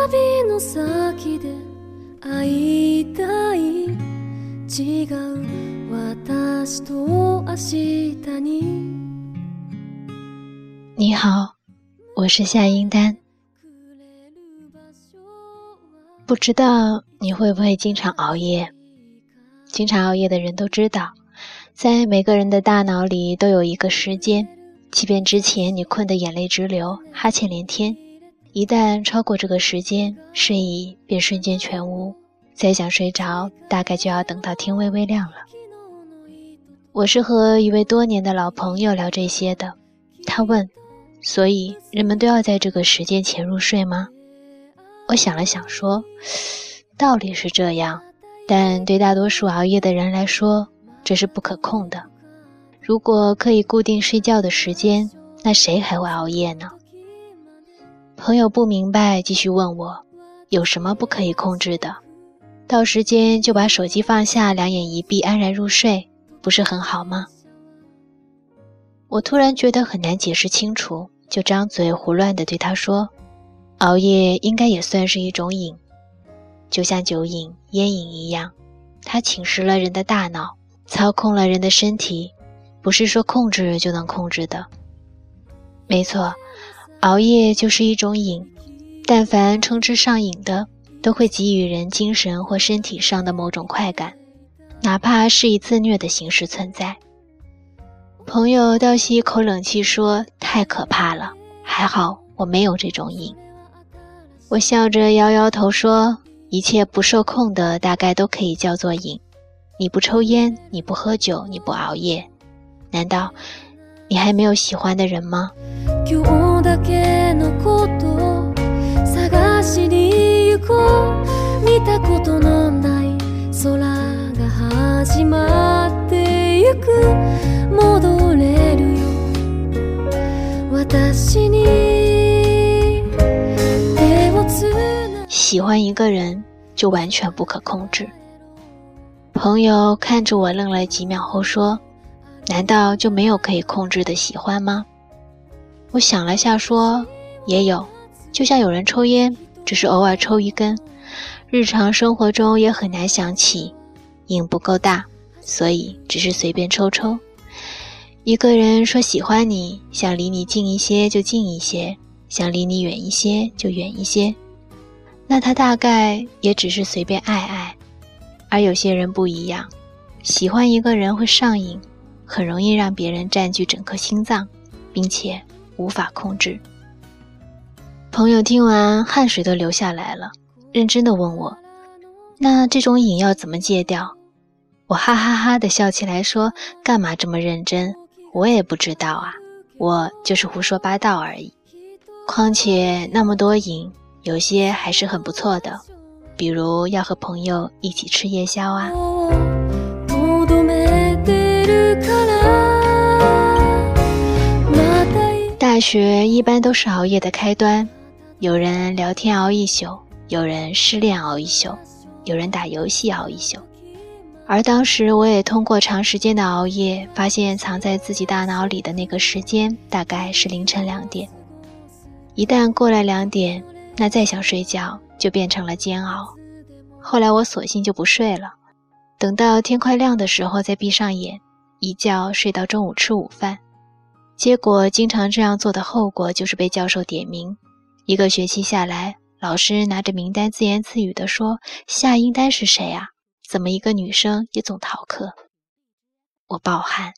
旅の先で会いたい違う私と明日に你好，我是夏英丹。不知道你会不会经常熬夜？经常熬夜的人都知道，在每个人的大脑里都有一个时间，即便之前你困得眼泪直流、哈欠连天， 一旦超过这个时间，睡意便瞬间全无，再想睡着，大概就要等到天微微亮了。我是和一位多年的老朋友聊这些的，他问。所以人们都要在这个时间前入睡吗？我想了想说，道理是这样，但对大多数熬夜的人来说，这是不可控的。如果可以固定睡觉的时间，那谁还会熬夜呢？朋友不明白，继续问我，有什么不可以控制的？到时间就把手机放下，两眼一闭，安然入睡，不是很好吗？我突然觉得很难解释清楚，就张嘴胡乱地对他说：“熬夜应该也算是一种瘾，就像酒瘾、烟瘾一样，它侵蚀了人的大脑，操控了人的身体，不是说控制就能控制的。没错，熬夜就是一种瘾，但凡称之上瘾的，都会给予人精神或身体上的某种快感，哪怕是以自虐的形式存在。”朋友倒吸一口冷气，说：“太可怕了，还好我没有这种瘾。”我笑着摇摇头说：“一切不受控的，大概都可以叫做瘾。你不抽烟，你不喝酒，你不熬夜，难道你还没有喜欢的人吗？”喜欢一个人就完全不可控制。朋友看着我愣了几秒后说：“难道就没有可以控制的喜欢吗？”我想了下说：“也有，就像有人抽烟，只是偶尔抽一根，日常生活中也很难想起，瘾不够大，所以只是随便抽抽。一个人说喜欢你，想离你近一些就近一些，想离你远一些就远一些。”那他大概也只是随便爱爱，而有些人不一样，喜欢一个人会上瘾，很容易让别人占据整颗心脏，并且无法控制。朋友听完汗水都流下来了，认真的问我：“那这种瘾要怎么戒掉？”我哈哈哈的笑起来说：“干嘛这么认真？我也不知道啊，我就是胡说八道而已。况且那么多瘾。”有些还是很不错的，比如要和朋友一起吃夜宵啊。大学一般都是熬夜的开端，有人聊天熬一宿，有人失恋熬一宿，有人打游戏熬一宿。而当时我也通过长时间的熬夜，发现藏在自己大脑里的那个时间大概是凌晨两点。一旦过了两点。那再想睡觉就变成了煎熬。后来我索性就不睡了，等到天快亮的时候再闭上眼，一觉睡到中午吃午饭。结果经常这样做的后果就是被教授点名。一个学期下来，老师拿着名单自言自语地说：“夏英丹是谁啊？怎么一个女生也总逃课？”我暴汗。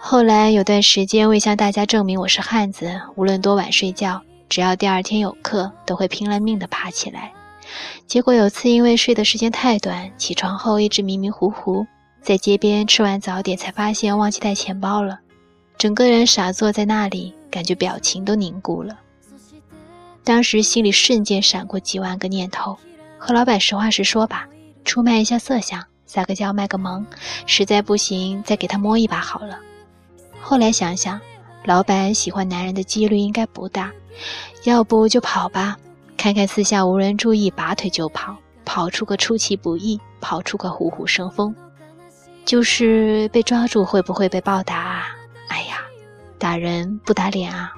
后来有段时间，为向大家证明我是汉子，无论多晚睡觉，只要第二天有课，都会拼了命的爬起来。结果有次因为睡的时间太短，起床后一直迷迷糊糊，在街边吃完早点，才发现忘记带钱包了，整个人傻坐在那里，感觉表情都凝固了。当时心里瞬间闪过几万个念头，和老板实话实说吧，出卖一下色相。撒个娇卖个萌，实在不行再给他摸一把好了。后来想想，老板喜欢男人的几率应该不大，要不就跑吧，看看四下无人注意，拔腿就跑，跑出个出其不意，跑出个虎虎生风。就是被抓住会不会被暴打啊？哎呀，打人不打脸啊！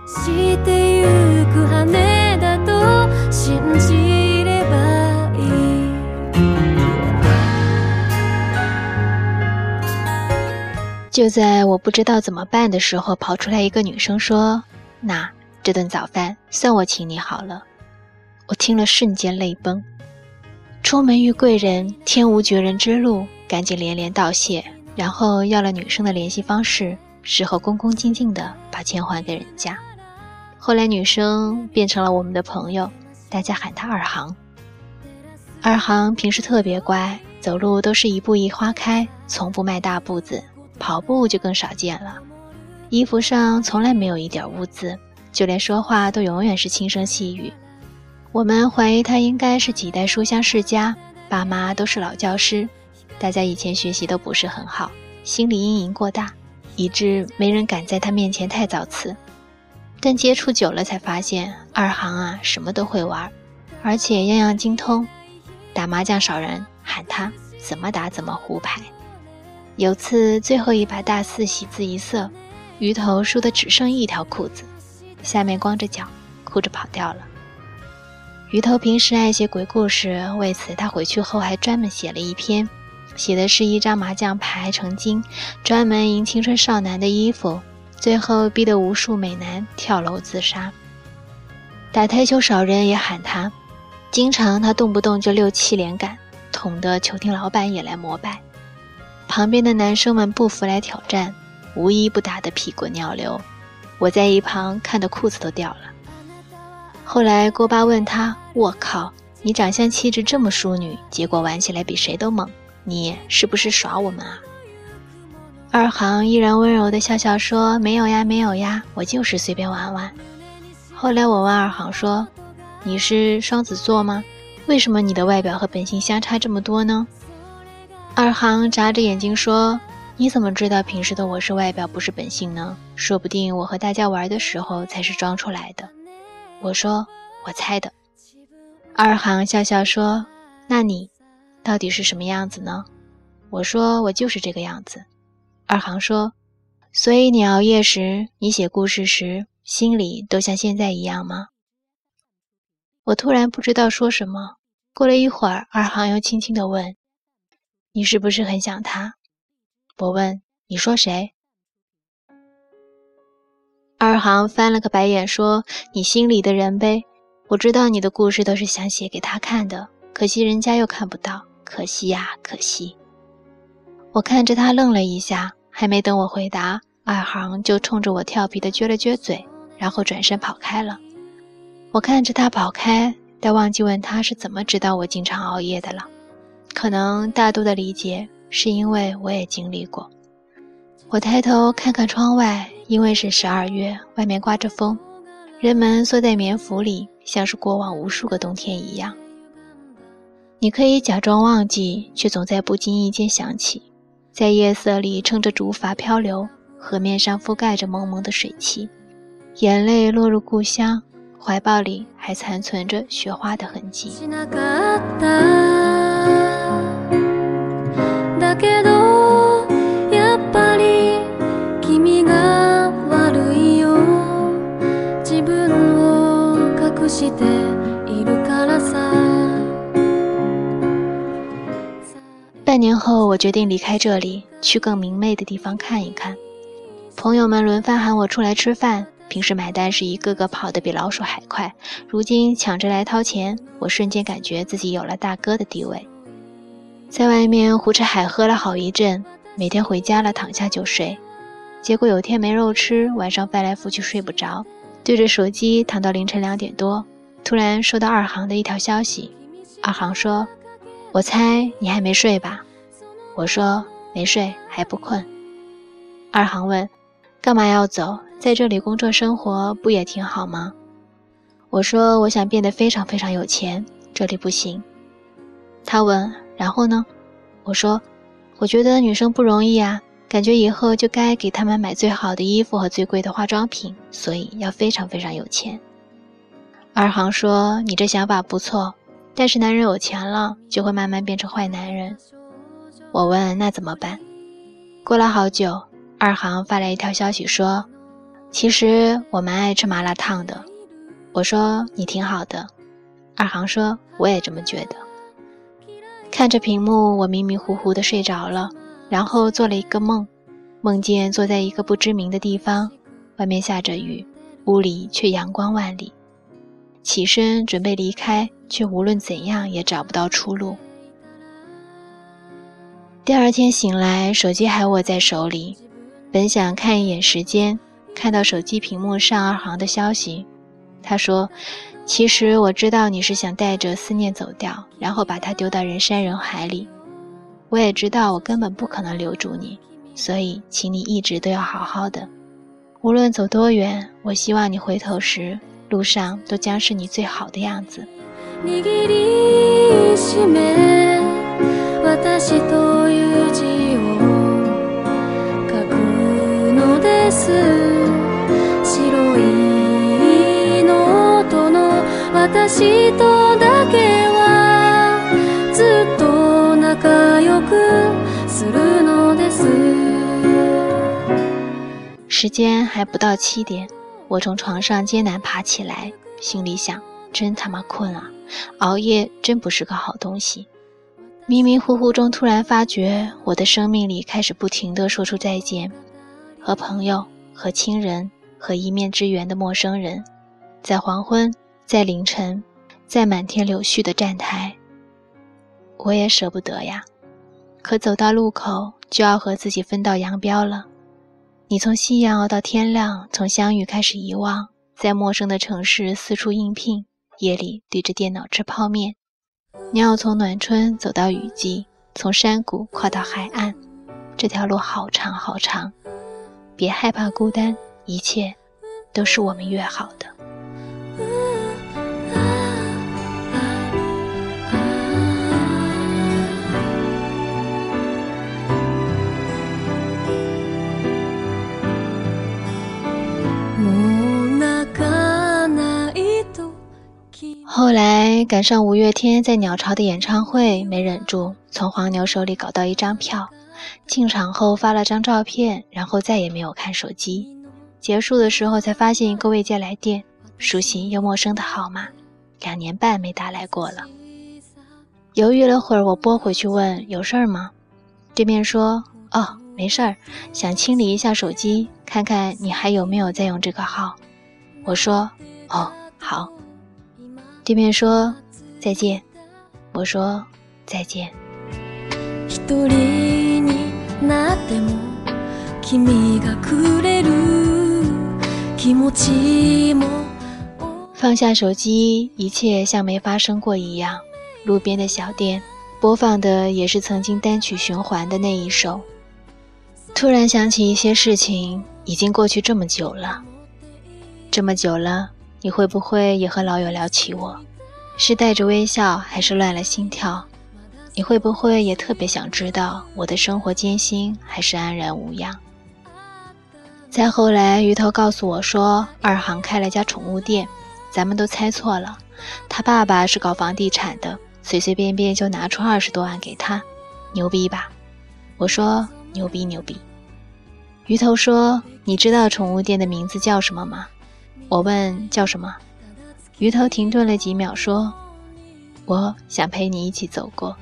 就在我不知道怎么办的时候，跑出来一个女生说：“那这顿早饭算我请你好了。”我听了瞬间泪崩。出门遇贵人，天无绝人之路，赶紧连连道谢，然后要了女生的联系方式，事后恭恭敬敬的把钱还给人家。后来女生变成了我们的朋友，大家喊她二航。二航平时特别乖，走路都是一步一花开，从不迈大步子。跑步就更少见了，衣服上从来没有一点污渍，就连说话都永远是轻声细语。我们怀疑他应该是几代书香世家，爸妈都是老教师，大家以前学习都不是很好，心理阴影过大，以致没人敢在他面前太造次。但接触久了才发现，二航啊什么都会玩，而且样样精通。打麻将少人喊他，怎么打怎么胡牌。有次最后一把大四喜字一色，鱼头输得只剩一条裤子，下面光着脚，哭着跑掉了。鱼头平时爱写鬼故事，为此他回去后还专门写了一篇，写的是一张麻将牌成精，专门赢青春少男的衣服，最后逼得无数美男跳楼自杀。打台球少人也喊他，经常他动不动就六七连杆，捅得球厅老板也来膜拜。旁边的男生们不服来挑战，无一不打得屁滚尿流。我在一旁看得裤子都掉了。后来郭巴问他：“我靠，你长相气质这么淑女，结果玩起来比谁都猛，你是不是耍我们啊？”二航依然温柔地笑笑说：“没有呀，没有呀，我就是随便玩玩。”后来我问二航说：“你是双子座吗？为什么你的外表和本性相差这么多呢？”二航眨着眼睛说：“你怎么知道平时的我是外表不是本性呢？说不定我和大家玩的时候才是装出来的。”我说：“我猜的。”二航笑笑说：“那你到底是什么样子呢？”我说：“我就是这个样子。”二航说：“所以你熬夜时，你写故事时，心里都像现在一样吗？”我突然不知道说什么。过了一会儿，二航又轻轻地问。你是不是很想他？我问。你说谁？二航翻了个白眼说：“你心里的人呗。我知道你的故事都是想写给他看的，可惜人家又看不到，可惜呀，可惜。”我看着他愣了一下，还没等我回答，二航就冲着我调皮的撅了撅嘴，然后转身跑开了。我看着他跑开，但忘记问他是怎么知道我经常熬夜的了。可能大多的理解是因为我也经历过。我抬头看看窗外，因为是十二月，外面刮着风，人们缩在棉服里，像是过往无数个冬天一样。你可以假装忘记，却总在不经意间想起，在夜色里撑着竹筏漂流，河面上覆盖着蒙蒙的水汽，眼泪落入故乡，怀抱里还残存着雪花的痕迹。后，我决定离开这里，去更明媚的地方看一看。朋友们轮番喊我出来吃饭，平时买单是一个个跑得比老鼠还快，如今抢着来掏钱，我瞬间感觉自己有了大哥的地位。在外面胡吃海喝了好一阵，每天回家了躺下就睡，结果有天没肉吃，晚上翻来覆去睡不着，对着手机躺到凌晨两点多，突然收到二航的一条消息，二航说：“我猜你还没睡吧？”我说：“没睡，还不困。”二航问：“干嘛要走？在这里工作生活不也挺好吗？”我说：“我想变得非常非常有钱，这里不行。”他问。然后呢？我说，我觉得女生不容易啊。感觉以后就该给他们买最好的衣服和最贵的化妆品，所以要非常非常有钱。二航说：“你这想法不错，但是男人有钱了就会慢慢变成坏男人。”我问：“那怎么办？”过了好久，二航发来一条消息说：“其实我蛮爱吃麻辣烫的。”我说：“你挺好的。”二航说：“我也这么觉得。”看着屏幕，我迷迷糊糊的睡着了。然后做了一个梦，梦见坐在一个不知名的地方，外面下着雨，屋里却阳光万里。起身准备离开，却无论怎样也找不到出路。第二天醒来，手机还握在手里，本想看一眼时间，看到手机屏幕上二行的消息，他说：“其实我知道你是想带着思念走掉，然后把它丢到人山人海里。”我也知道我根本不可能留住你，所以请你一直都要好好的。无论走多远，我希望你回头时，路上都将是你最好的样子。时间还不到七点，我从床上艰难爬起来，心里想：真他妈困啊！熬夜真不是个好东西。迷迷糊糊中，突然发觉我的生命里开始不停地说出再见，和朋友、和亲人、和一面之缘的陌生人，在黄昏，在凌晨，在满天柳絮的站台，我也舍不得呀。可走到路口，就要和自己分道扬镳了。你从夕阳熬到天亮，从相遇开始遗忘，在陌生的城市四处应聘，夜里对着电脑吃泡面。你要从暖春走到雨季，从山谷跨到海岸，这条路好长好长。别害怕孤单，一切都是我们约好的。来赶上五月天在鸟巢的演唱会，没忍住从黄牛手里搞到一张票，进场后发了张照片，然后再也没有看手机。结束的时候才发现一个未接来电，熟悉又陌生的号码，两年半没打来过了。犹豫了会儿，我拨回去问有事儿吗？对面说哦没事儿，想清理一下手机，看看你还有没有在用这个号。我说哦好。对面说再见，我说再见。放下手机，一切像没发生过一样。路边的小店播放的也是曾经单曲循环的那一首。突然想起一些事情，已经过去这么久了，这么久了。你会不会也和老友聊起我？是带着微笑，还是乱了心跳？你会不会也特别想知道我的生活艰辛，还是安然无恙？再后来，鱼头告诉我说，二航开了家宠物店，咱们都猜错了。他爸爸是搞房地产的，随随便便就拿出二十多万给他，牛逼吧？我说牛逼牛逼。鱼头说，你知道宠物店的名字叫什么吗？我问叫什么，鱼头停顿了几秒，说：“我想陪你一起走过。”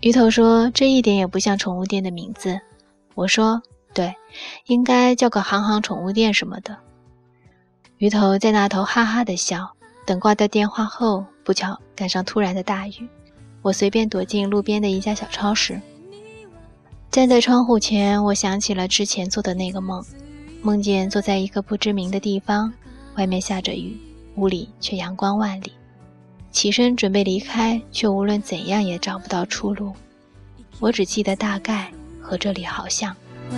鱼头说：“这一点也不像宠物店的名字。”我说：“对，应该叫个行行宠物店什么的。”鱼头在那头哈哈的笑。等挂掉电话后，不巧赶上突然的大雨，我随便躲进路边的一家小超市，站在窗户前，我想起了之前做的那个梦。梦见坐在一个不知名的地方，外面下着雨，屋里却阳光万里。起身准备离开，却无论怎样也找不到出路。我只记得大概和这里好像。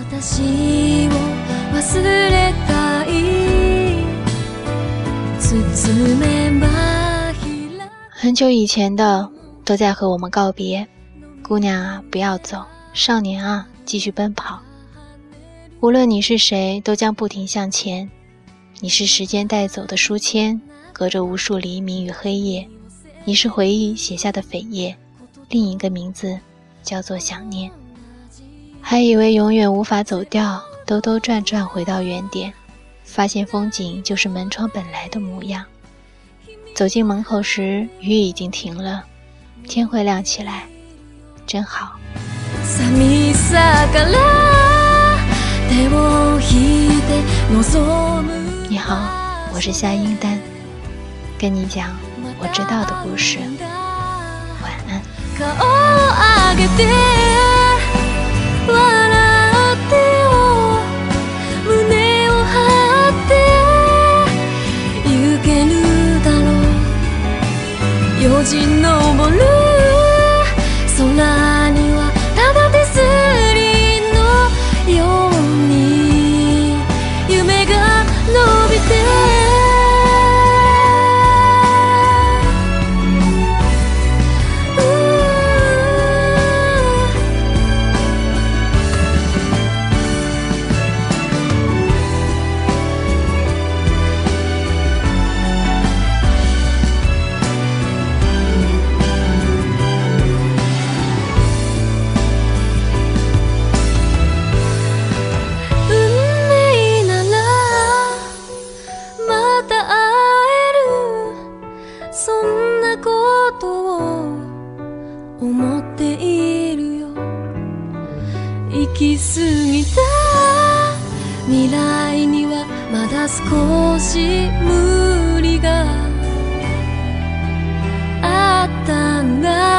很久以前的都在和我们告别，姑娘啊，不要走，少年啊，继续奔跑。无论你是谁，都将不停向前。你是时间带走的书签，隔着无数黎明与黑夜。你是回忆写下的扉页，另一个名字叫做想念。还以为永远无法走掉，兜兜转转回到原点，发现风景就是门窗本来的模样。走进门口时，雨已经停了，天会亮起来，真好。你好，我是夏英丹，跟你讲我知道的故事。晚安。んなことを思っているよ。行き過ぎた未来にはまだ少し無理があったんだ。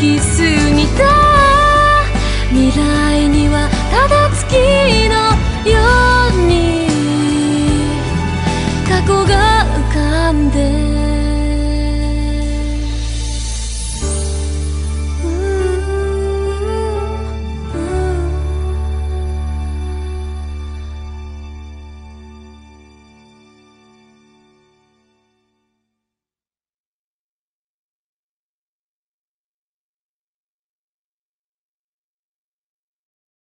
que